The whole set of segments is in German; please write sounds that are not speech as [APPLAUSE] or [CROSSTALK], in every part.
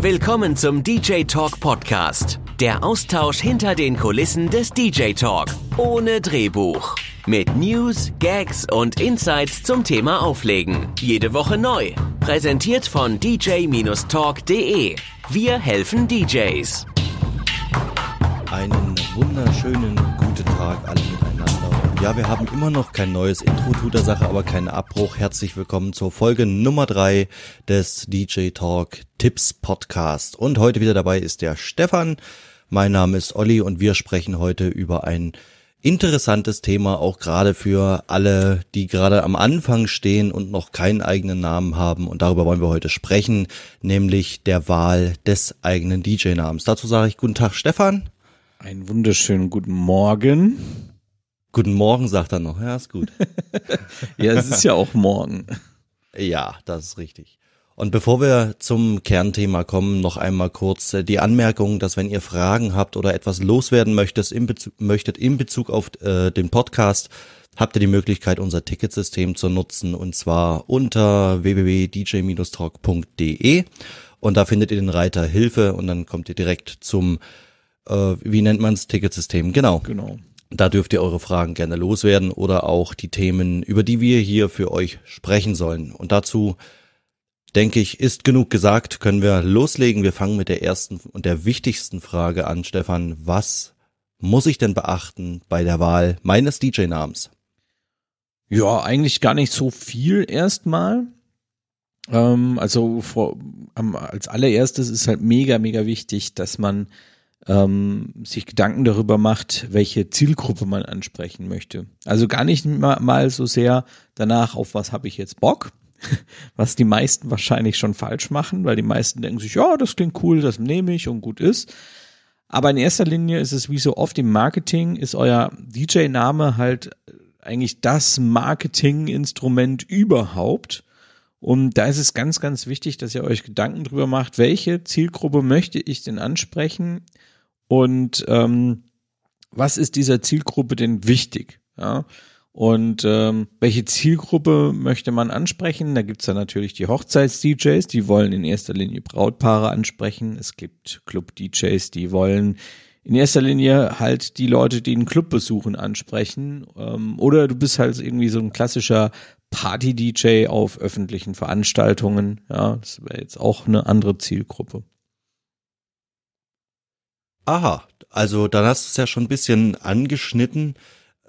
Willkommen zum DJ Talk Podcast. Der Austausch hinter den Kulissen des DJ Talk. Ohne Drehbuch. Mit News, Gags und Insights zum Thema Auflegen. Jede Woche neu. Präsentiert von dj-talk.de. Wir helfen DJs. Einen wunderschönen guten Tag alle miteinander. Ja, wir haben immer noch kein neues Intro, tut der Sache aber keinen Abbruch. Herzlich willkommen zur Folge Nummer drei des DJ Talk Tipps Podcast. Und heute wieder dabei ist der Stefan. Mein Name ist Olli und wir sprechen heute über ein interessantes Thema, auch gerade für alle, die gerade am Anfang stehen und noch keinen eigenen Namen haben. Und darüber wollen wir heute sprechen, nämlich der Wahl des eigenen DJ-Namens. Dazu sage ich guten Tag, Stefan. Einen wunderschönen guten Morgen. Guten Morgen, sagt er noch. Ja, ist gut. [LAUGHS] ja, es ist ja auch morgen. Ja, das ist richtig. Und bevor wir zum Kernthema kommen, noch einmal kurz äh, die Anmerkung, dass wenn ihr Fragen habt oder etwas loswerden möchtet in Bezug, möchtet in Bezug auf äh, den Podcast, habt ihr die Möglichkeit, unser Ticketsystem zu nutzen und zwar unter www.dj-talk.de und da findet ihr den Reiter Hilfe und dann kommt ihr direkt zum, äh, wie nennt man's, Ticketsystem. Genau. Genau. Da dürft ihr eure Fragen gerne loswerden oder auch die Themen, über die wir hier für euch sprechen sollen. Und dazu denke ich, ist genug gesagt, können wir loslegen. Wir fangen mit der ersten und der wichtigsten Frage an, Stefan. Was muss ich denn beachten bei der Wahl meines DJ-Namens? Ja, eigentlich gar nicht so viel erstmal. Ähm, also vor, als allererstes ist halt mega, mega wichtig, dass man ähm, sich Gedanken darüber macht, welche Zielgruppe man ansprechen möchte. Also gar nicht mal, mal so sehr danach, auf was habe ich jetzt Bock, [LAUGHS] was die meisten wahrscheinlich schon falsch machen, weil die meisten denken sich, ja, das klingt cool, das nehme ich und gut ist. Aber in erster Linie ist es wie so oft im Marketing, ist euer DJ-Name halt eigentlich das Marketinginstrument überhaupt. Und da ist es ganz, ganz wichtig, dass ihr euch Gedanken drüber macht, welche Zielgruppe möchte ich denn ansprechen und ähm, was ist dieser Zielgruppe denn wichtig? Ja? Und ähm, welche Zielgruppe möchte man ansprechen? Da gibt's ja natürlich die Hochzeits-DJs, die wollen in erster Linie Brautpaare ansprechen. Es gibt Club-DJs, die wollen in erster Linie halt die Leute, die einen Club besuchen, ansprechen. Ähm, oder du bist halt irgendwie so ein klassischer Party-DJ auf öffentlichen Veranstaltungen. Ja, das wäre jetzt auch eine andere Zielgruppe. Aha, also dann hast du es ja schon ein bisschen angeschnitten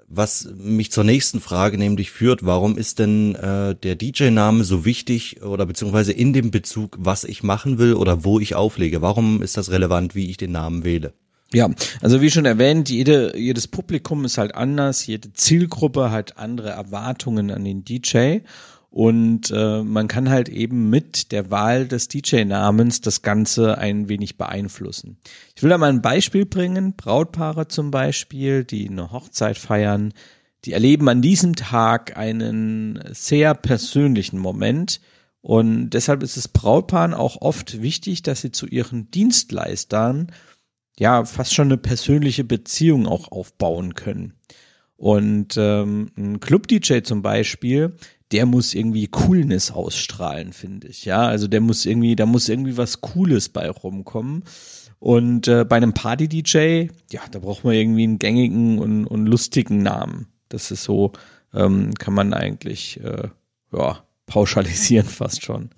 was mich zur nächsten Frage nämlich führt, warum ist denn äh, der DJ-Name so wichtig oder beziehungsweise in dem Bezug, was ich machen will oder wo ich auflege? Warum ist das relevant, wie ich den Namen wähle? Ja, also wie schon erwähnt, jede, jedes Publikum ist halt anders, jede Zielgruppe hat andere Erwartungen an den DJ und äh, man kann halt eben mit der Wahl des DJ-Namens das Ganze ein wenig beeinflussen. Ich will da mal ein Beispiel bringen. Brautpaare zum Beispiel, die eine Hochzeit feiern, die erleben an diesem Tag einen sehr persönlichen Moment. Und deshalb ist es Brautpaaren auch oft wichtig, dass sie zu ihren Dienstleistern ja fast schon eine persönliche Beziehung auch aufbauen können. Und ähm, ein Club-DJ zum Beispiel, der muss irgendwie Coolness ausstrahlen, finde ich. Ja, also der muss irgendwie, da muss irgendwie was Cooles bei rumkommen. Und äh, bei einem Party-DJ, ja, da braucht man irgendwie einen gängigen und, und lustigen Namen. Das ist so, ähm, kann man eigentlich, äh, ja, pauschalisieren [LAUGHS] fast schon.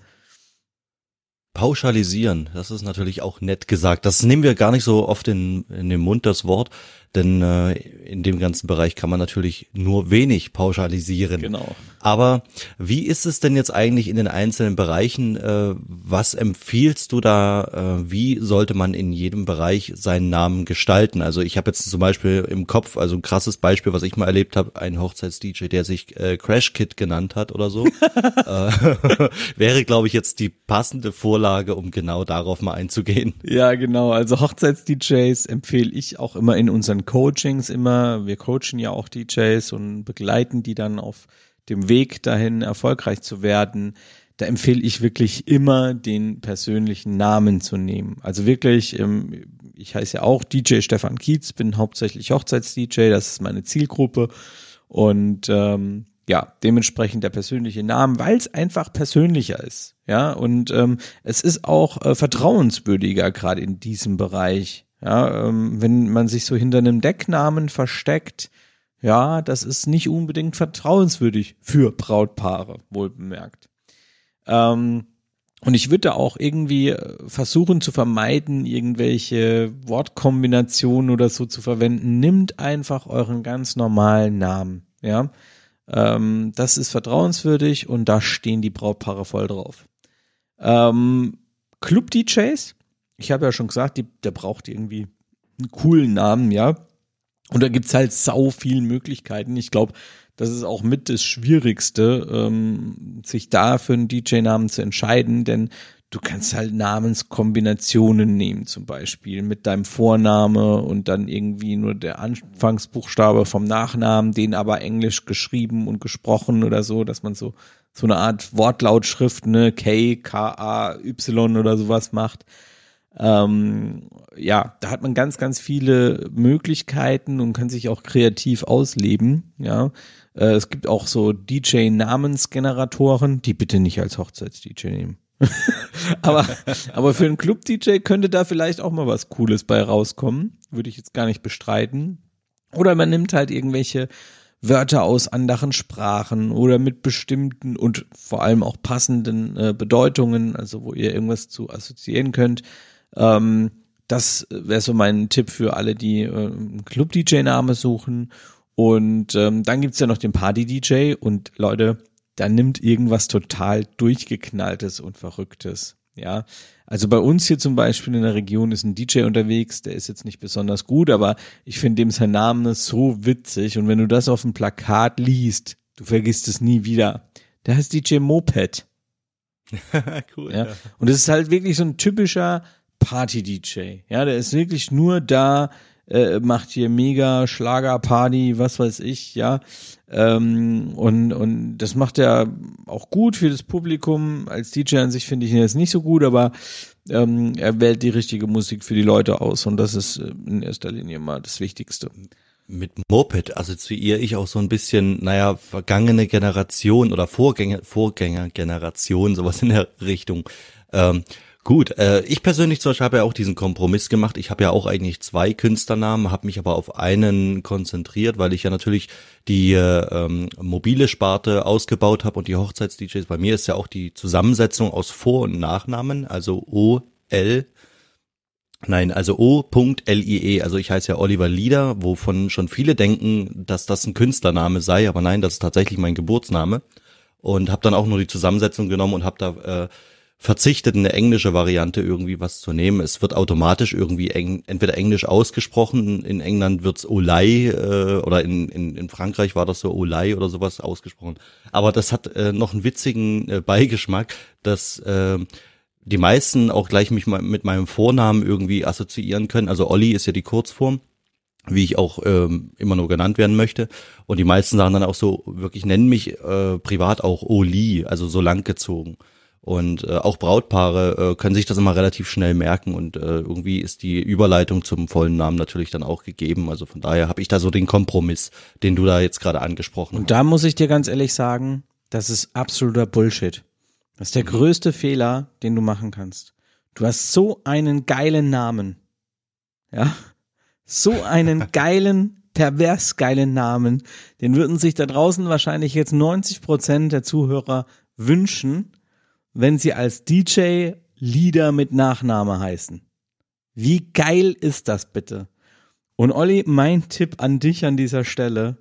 Pauschalisieren, das ist natürlich auch nett gesagt. Das nehmen wir gar nicht so oft in, in den Mund, das Wort. Denn äh, in dem ganzen Bereich kann man natürlich nur wenig pauschalisieren. Genau. Aber wie ist es denn jetzt eigentlich in den einzelnen Bereichen? Äh, was empfiehlst du da? Äh, wie sollte man in jedem Bereich seinen Namen gestalten? Also ich habe jetzt zum Beispiel im Kopf, also ein krasses Beispiel, was ich mal erlebt habe, ein Hochzeits-DJ, der sich äh, Crash Kit genannt hat oder so. [LAUGHS] äh, [LAUGHS] wäre, glaube ich, jetzt die passende Vorlage, um genau darauf mal einzugehen. Ja, genau. Also Hochzeits-DJs empfehle ich auch immer in unseren unseren Coachings immer, wir coachen ja auch DJs und begleiten die dann auf dem Weg dahin erfolgreich zu werden. Da empfehle ich wirklich immer den persönlichen Namen zu nehmen. Also wirklich, ähm, ich heiße ja auch DJ Stefan Kietz, bin hauptsächlich Hochzeits-DJ, das ist meine Zielgruppe. Und ähm, ja, dementsprechend der persönliche Name, weil es einfach persönlicher ist. Ja, und ähm, es ist auch äh, vertrauenswürdiger, gerade in diesem Bereich. Ja, ähm, wenn man sich so hinter einem Decknamen versteckt, ja, das ist nicht unbedingt vertrauenswürdig für Brautpaare, wohl bemerkt. Ähm, und ich würde auch irgendwie äh, versuchen zu vermeiden, irgendwelche Wortkombinationen oder so zu verwenden. Nimmt einfach euren ganz normalen Namen. Ja, ähm, das ist vertrauenswürdig und da stehen die Brautpaare voll drauf. Ähm, Club-DJs, ich habe ja schon gesagt, die, der braucht irgendwie einen coolen Namen, ja. Und da gibt's halt sau viel Möglichkeiten. Ich glaube, das ist auch mit das Schwierigste, ähm, sich da für einen DJ-Namen zu entscheiden, denn du kannst halt Namenskombinationen nehmen, zum Beispiel mit deinem Vorname und dann irgendwie nur der Anfangsbuchstabe vom Nachnamen, den aber englisch geschrieben und gesprochen oder so, dass man so so eine Art Wortlautschrift, ne, K, K, A, Y oder sowas macht. Ähm, ja, da hat man ganz, ganz viele Möglichkeiten und kann sich auch kreativ ausleben. Ja, äh, es gibt auch so DJ-Namensgeneratoren, die bitte nicht als Hochzeits-DJ nehmen. [LAUGHS] aber, aber für einen Club-DJ könnte da vielleicht auch mal was Cooles bei rauskommen. Würde ich jetzt gar nicht bestreiten. Oder man nimmt halt irgendwelche Wörter aus anderen Sprachen oder mit bestimmten und vor allem auch passenden äh, Bedeutungen, also wo ihr irgendwas zu assoziieren könnt. Ähm, das wäre so mein Tipp für alle, die äh, einen Club-DJ-Name suchen. Und ähm, dann gibt's ja noch den Party-DJ und Leute, da nimmt irgendwas total durchgeknalltes und Verrücktes. Ja, also bei uns hier zum Beispiel in der Region ist ein DJ unterwegs, der ist jetzt nicht besonders gut, aber ich finde dem sein Name so witzig und wenn du das auf dem Plakat liest, du vergisst es nie wieder. Der heißt DJ Moped. [LAUGHS] cool. Ja. ja. Und es ist halt wirklich so ein typischer Party-DJ. Ja, der ist wirklich nur da, äh, macht hier mega Schlagerparty, was weiß ich, ja. Ähm, und, und das macht er auch gut für das Publikum. Als DJ an sich finde ich ihn jetzt nicht so gut, aber ähm, er wählt die richtige Musik für die Leute aus und das ist äh, in erster Linie mal das Wichtigste. Mit Moped assoziiere ich auch so ein bisschen, naja, vergangene Generation oder Vorgänger, Vorgängergeneration, sowas in der Richtung. Ähm, Gut, äh, ich persönlich zum Beispiel habe ja auch diesen Kompromiss gemacht. Ich habe ja auch eigentlich zwei Künstlernamen, habe mich aber auf einen konzentriert, weil ich ja natürlich die äh, ähm, mobile Sparte ausgebaut habe und die Hochzeits-DJs. Bei mir ist ja auch die Zusammensetzung aus Vor- und Nachnamen, also O, L, Nein, also O.LIE, also ich heiße ja Oliver Lieder, wovon schon viele denken, dass das ein Künstlername sei, aber nein, das ist tatsächlich mein Geburtsname. Und habe dann auch nur die Zusammensetzung genommen und habe da äh, verzichtet, eine englische Variante irgendwie was zu nehmen. Es wird automatisch irgendwie eng, entweder englisch ausgesprochen, in England wird's Olay äh, oder in, in, in Frankreich war das so Olay oder sowas ausgesprochen. Aber das hat äh, noch einen witzigen äh, Beigeschmack, dass äh, die meisten auch gleich mich mal mit meinem Vornamen irgendwie assoziieren können. Also Olli ist ja die Kurzform wie ich auch ähm, immer nur genannt werden möchte. Und die meisten sagen dann auch so, wirklich nennen mich äh, privat auch Oli, also so langgezogen. Und äh, auch Brautpaare äh, können sich das immer relativ schnell merken und äh, irgendwie ist die Überleitung zum vollen Namen natürlich dann auch gegeben. Also von daher habe ich da so den Kompromiss, den du da jetzt gerade angesprochen hast. Und da muss ich dir ganz ehrlich sagen, das ist absoluter Bullshit. Das ist der mhm. größte Fehler, den du machen kannst. Du hast so einen geilen Namen. Ja? So einen [LAUGHS] geilen, pervers geilen Namen. Den würden sich da draußen wahrscheinlich jetzt 90 Prozent der Zuhörer wünschen wenn sie als DJ Lieder mit Nachname heißen. Wie geil ist das bitte? Und Olli, mein Tipp an dich an dieser Stelle,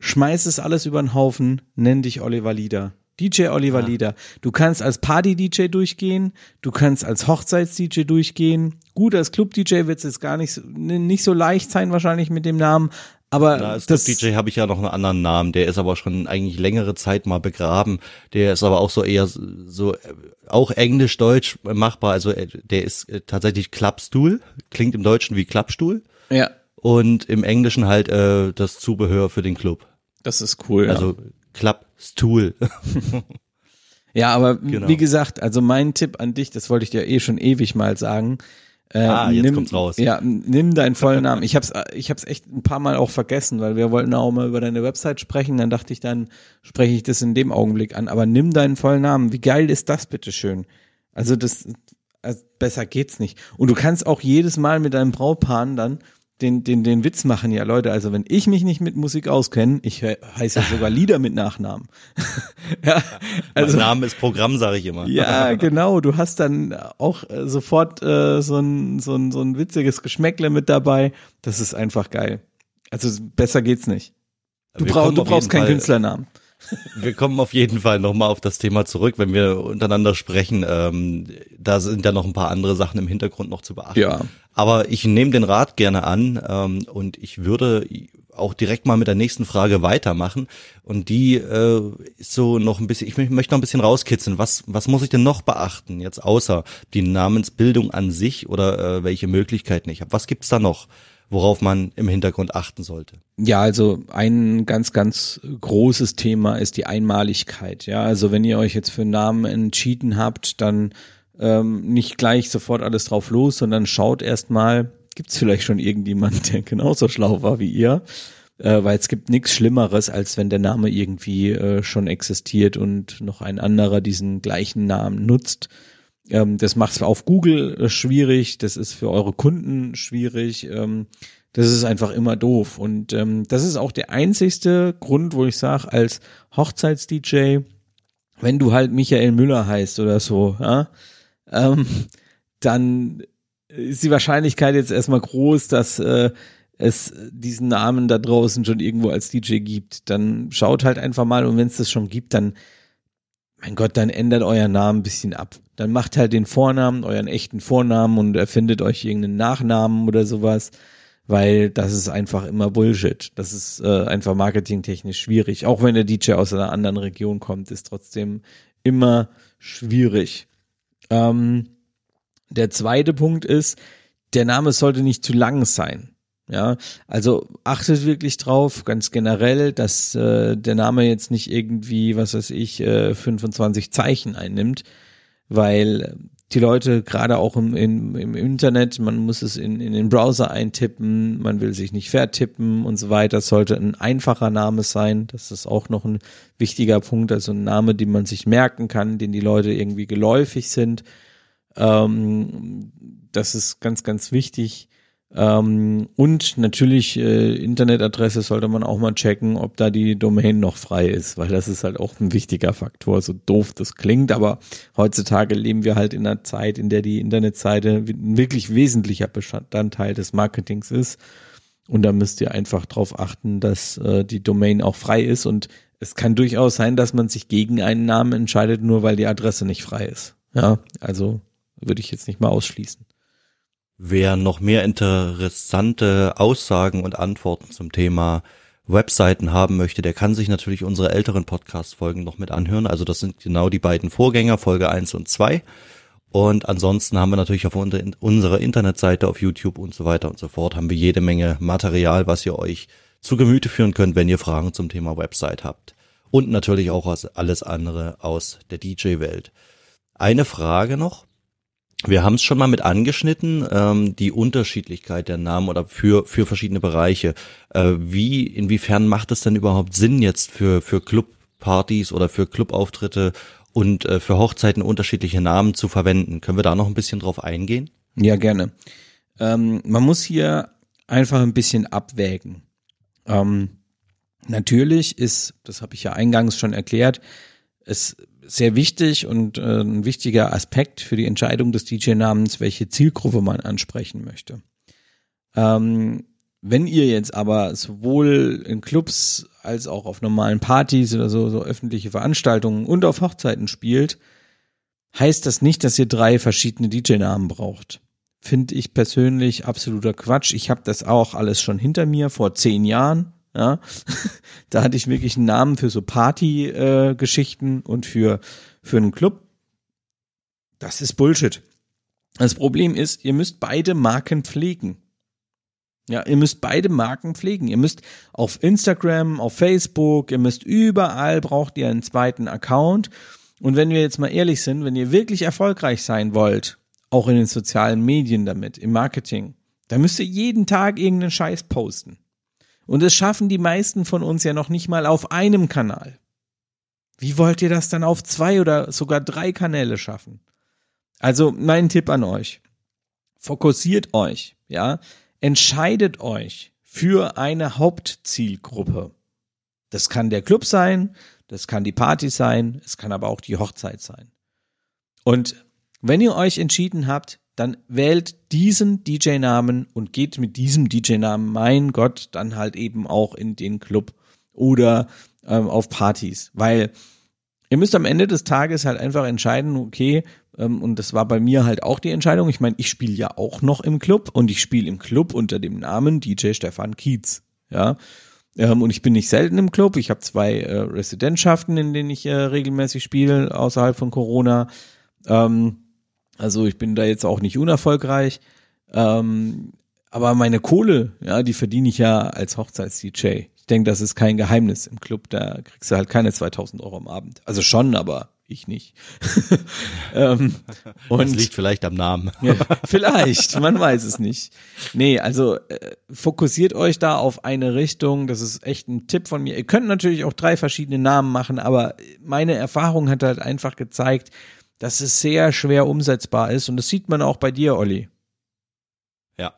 schmeiß es alles über den Haufen, nenn dich Oliver Lieder. DJ Oliver ja. Lieder. Du kannst als Party-DJ durchgehen, du kannst als Hochzeits-DJ durchgehen. Gut, als Club-DJ wird es jetzt gar nicht, nicht so leicht sein wahrscheinlich mit dem Namen, aber Na, das DJ habe ich ja noch einen anderen Namen, der ist aber schon eigentlich längere Zeit mal begraben. Der ist aber auch so eher so auch englisch-deutsch machbar. Also äh, der ist äh, tatsächlich Klappstuhl, klingt im Deutschen wie Klappstuhl. Ja. Und im Englischen halt äh, das Zubehör für den Club. Das ist cool. Also ja. Klappstuhl. [LAUGHS] ja, aber genau. wie gesagt, also mein Tipp an dich, das wollte ich dir eh schon ewig mal sagen Äh, ah, jetzt nimm, kommt's raus. Ja, nimm deinen vollen [LAUGHS] Namen. Ich hab's, ich hab's echt ein paar Mal auch vergessen, weil wir wollten auch mal über deine Website sprechen. Dann dachte ich, dann spreche ich das in dem Augenblick an. Aber nimm deinen vollen Namen. Wie geil ist das, bitteschön? Also das, also besser geht's nicht. Und du kannst auch jedes Mal mit deinem Brautpaar dann den, den, den Witz machen, ja Leute, also wenn ich mich nicht mit Musik auskenne, ich heiße ja sogar Lieder mit Nachnamen. [LAUGHS] ja, also, mein Name ist Programm, sage ich immer. Ja, genau, du hast dann auch äh, sofort äh, so, ein, so, ein, so ein witziges Geschmäckle mit dabei. Das ist einfach geil. Also besser geht's nicht. Du, brauch, du brauchst keinen Fall, Künstlernamen. Wir kommen auf jeden Fall nochmal auf das Thema zurück, wenn wir untereinander sprechen. Ähm, da sind ja noch ein paar andere Sachen im Hintergrund noch zu beachten. Ja. Aber ich nehme den Rat gerne an ähm, und ich würde auch direkt mal mit der nächsten Frage weitermachen. Und die äh, ist so noch ein bisschen, ich möchte noch ein bisschen rauskitzeln. Was, was muss ich denn noch beachten, jetzt außer die Namensbildung an sich oder äh, welche Möglichkeiten ich habe? Was gibt's da noch? Worauf man im Hintergrund achten sollte? Ja, also ein ganz, ganz großes Thema ist die Einmaligkeit. Ja, also wenn ihr euch jetzt für einen Namen entschieden habt, dann ähm, nicht gleich sofort alles drauf los, sondern schaut erstmal, gibt es vielleicht schon irgendjemand, der genauso schlau war wie ihr? Äh, weil es gibt nichts Schlimmeres, als wenn der Name irgendwie äh, schon existiert und noch ein anderer diesen gleichen Namen nutzt ähm, das macht es auf Google äh, schwierig, das ist für eure Kunden schwierig. Ähm, das ist einfach immer doof. Und ähm, das ist auch der einzigste Grund, wo ich sage, als Hochzeits-DJ, wenn du halt Michael Müller heißt oder so, ja, ähm, dann ist die Wahrscheinlichkeit jetzt erstmal groß, dass äh, es diesen Namen da draußen schon irgendwo als DJ gibt. Dann schaut halt einfach mal und wenn es das schon gibt, dann mein Gott, dann ändert euer Namen ein bisschen ab. Dann macht halt den Vornamen, euren echten Vornamen und erfindet euch irgendeinen Nachnamen oder sowas, weil das ist einfach immer Bullshit. Das ist äh, einfach marketingtechnisch schwierig. Auch wenn der DJ aus einer anderen Region kommt, ist trotzdem immer schwierig. Ähm, der zweite Punkt ist, der Name sollte nicht zu lang sein. Ja, also achtet wirklich drauf, ganz generell, dass äh, der Name jetzt nicht irgendwie, was weiß ich, äh, 25 Zeichen einnimmt, weil die Leute gerade auch im, im, im Internet, man muss es in, in den Browser eintippen, man will sich nicht vertippen und so weiter. Das sollte ein einfacher Name sein. Das ist auch noch ein wichtiger Punkt, also ein Name, den man sich merken kann, den die Leute irgendwie geläufig sind. Ähm, das ist ganz, ganz wichtig. Ähm, und natürlich äh, Internetadresse sollte man auch mal checken, ob da die Domain noch frei ist, weil das ist halt auch ein wichtiger Faktor, so doof das klingt, aber heutzutage leben wir halt in einer Zeit, in der die Internetseite ein wirklich wesentlicher Bestandteil des Marketings ist. Und da müsst ihr einfach darauf achten, dass äh, die Domain auch frei ist. Und es kann durchaus sein, dass man sich gegen einen Namen entscheidet, nur weil die Adresse nicht frei ist. Ja, also würde ich jetzt nicht mal ausschließen. Wer noch mehr interessante Aussagen und Antworten zum Thema Webseiten haben möchte, der kann sich natürlich unsere älteren Podcast-Folgen noch mit anhören. Also das sind genau die beiden Vorgänger, Folge 1 und 2. Und ansonsten haben wir natürlich auf unserer Internetseite, auf YouTube und so weiter und so fort, haben wir jede Menge Material, was ihr euch zu Gemüte führen könnt, wenn ihr Fragen zum Thema Website habt. Und natürlich auch alles andere aus der DJ-Welt. Eine Frage noch. Wir haben es schon mal mit angeschnitten, ähm, die Unterschiedlichkeit der Namen oder für, für verschiedene Bereiche. Äh, wie, inwiefern macht es denn überhaupt Sinn jetzt für, für Clubpartys oder für Clubauftritte und äh, für Hochzeiten unterschiedliche Namen zu verwenden? Können wir da noch ein bisschen drauf eingehen? Ja, gerne. Ähm, man muss hier einfach ein bisschen abwägen. Ähm, natürlich ist, das habe ich ja eingangs schon erklärt, es sehr wichtig und äh, ein wichtiger Aspekt für die Entscheidung des DJ-Namens, welche Zielgruppe man ansprechen möchte. Ähm, wenn ihr jetzt aber sowohl in Clubs als auch auf normalen Partys oder so, so öffentliche Veranstaltungen und auf Hochzeiten spielt, heißt das nicht, dass ihr drei verschiedene DJ-Namen braucht. Finde ich persönlich absoluter Quatsch. Ich habe das auch alles schon hinter mir vor zehn Jahren. Ja, [LAUGHS] da hatte ich wirklich einen Namen für so Party-Geschichten äh, und für, für einen Club. Das ist Bullshit. Das Problem ist, ihr müsst beide Marken pflegen. Ja, ihr müsst beide Marken pflegen. Ihr müsst auf Instagram, auf Facebook, ihr müsst überall braucht ihr einen zweiten Account. Und wenn wir jetzt mal ehrlich sind, wenn ihr wirklich erfolgreich sein wollt, auch in den sozialen Medien damit, im Marketing. Da müsst ihr jeden Tag irgendeinen Scheiß posten. Und es schaffen die meisten von uns ja noch nicht mal auf einem Kanal. Wie wollt ihr das dann auf zwei oder sogar drei Kanäle schaffen? Also mein Tipp an euch. Fokussiert euch, ja. Entscheidet euch für eine Hauptzielgruppe. Das kann der Club sein, das kann die Party sein, es kann aber auch die Hochzeit sein. Und wenn ihr euch entschieden habt, dann wählt diesen DJ-Namen und geht mit diesem DJ-Namen, mein Gott, dann halt eben auch in den Club oder ähm, auf Partys, weil ihr müsst am Ende des Tages halt einfach entscheiden, okay, ähm, und das war bei mir halt auch die Entscheidung. Ich meine, ich spiele ja auch noch im Club und ich spiele im Club unter dem Namen DJ Stefan Kietz, ja. Ähm, und ich bin nicht selten im Club. Ich habe zwei äh, Residentschaften, in denen ich äh, regelmäßig spiele, außerhalb von Corona. Ähm, also ich bin da jetzt auch nicht unerfolgreich. Ähm, aber meine Kohle, ja, die verdiene ich ja als Hochzeits-DJ. Ich denke, das ist kein Geheimnis. Im Club, da kriegst du halt keine 2000 Euro am Abend. Also schon, aber ich nicht. [LAUGHS] ähm, und das liegt vielleicht am Namen. ja, vielleicht, man weiß es nicht. Nee, also äh, fokussiert euch da auf eine Richtung. Das ist echt ein Tipp von mir. Ihr könnt natürlich auch drei verschiedene Namen machen, aber meine Erfahrung hat halt einfach gezeigt, dass es sehr schwer umsetzbar ist. Und das sieht man auch bei dir, Olli. Ja.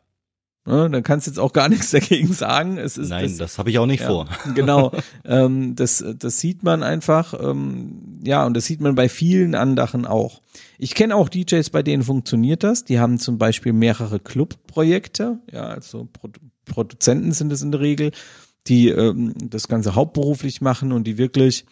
Ne, dann kannst du jetzt auch gar [LAUGHS] nichts dagegen sagen. Es ist Nein, das, das habe ich auch nicht ja, vor. [LAUGHS] Genau. [LAUGHS] ähm, das, das sieht man einfach. Ähm, ja, und das sieht man bei vielen anderen auch. Ich kenne auch DJs, bei denen funktioniert das. Die haben zum Beispiel mehrere Clubprojekte. Ja, also Pro Produzenten sind es in der Regel, die ähm, das Ganze hauptberuflich machen und die wirklich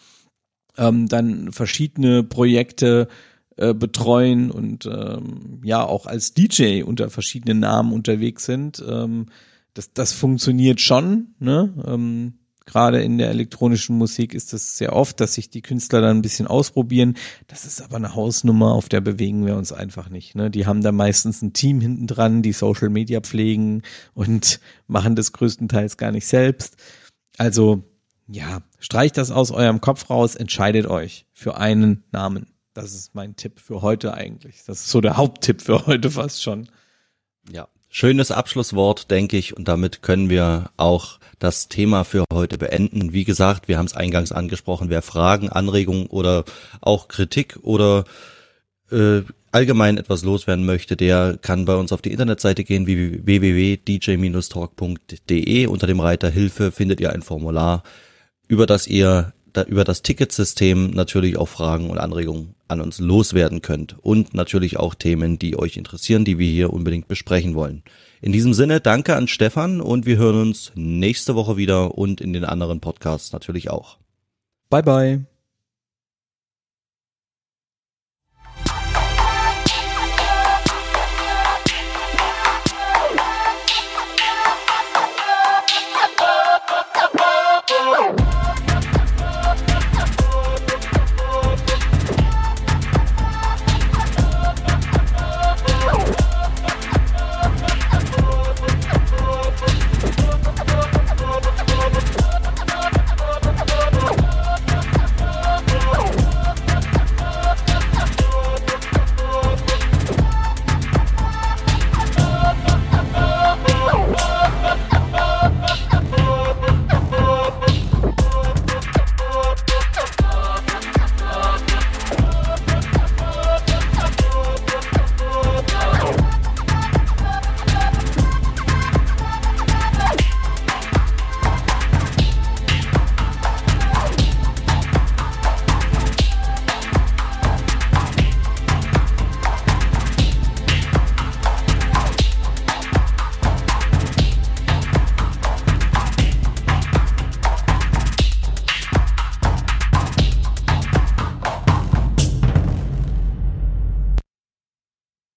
ähm, dann verschiedene Projekte äh, betreuen und ähm, ja auch als DJ unter verschiedenen Namen unterwegs sind. Ähm, das, das funktioniert schon. Ne? Ähm, Gerade in der elektronischen Musik ist das sehr oft, dass sich die Künstler dann ein bisschen ausprobieren. Das ist aber eine Hausnummer, auf der bewegen wir uns einfach nicht. Ne? Die haben da meistens ein Team hinten dran, die Social Media pflegen und [LAUGHS] machen das größtenteils gar nicht selbst. Also ja, streicht das aus eurem Kopf raus, entscheidet euch für einen Namen. Das ist mein Tipp für heute eigentlich. Das ist so der Haupttipp für heute fast schon. Ja, schönes Abschlusswort, denke ich. Und damit können wir auch das Thema für heute beenden. Wie gesagt, wir haben es eingangs angesprochen. Wer Fragen, Anregungen oder auch Kritik oder äh, allgemein etwas loswerden möchte, der kann bei uns auf die Internetseite gehen, www.dj-talk.de. Unter dem Reiter Hilfe findet ihr ein Formular, über das ihr über das Ticketsystem natürlich auch Fragen und Anregungen an uns loswerden könnt und natürlich auch Themen, die euch interessieren, die wir hier unbedingt besprechen wollen. In diesem Sinne, danke an Stefan und wir hören uns nächste Woche wieder und in den anderen Podcasts natürlich auch. Bye bye.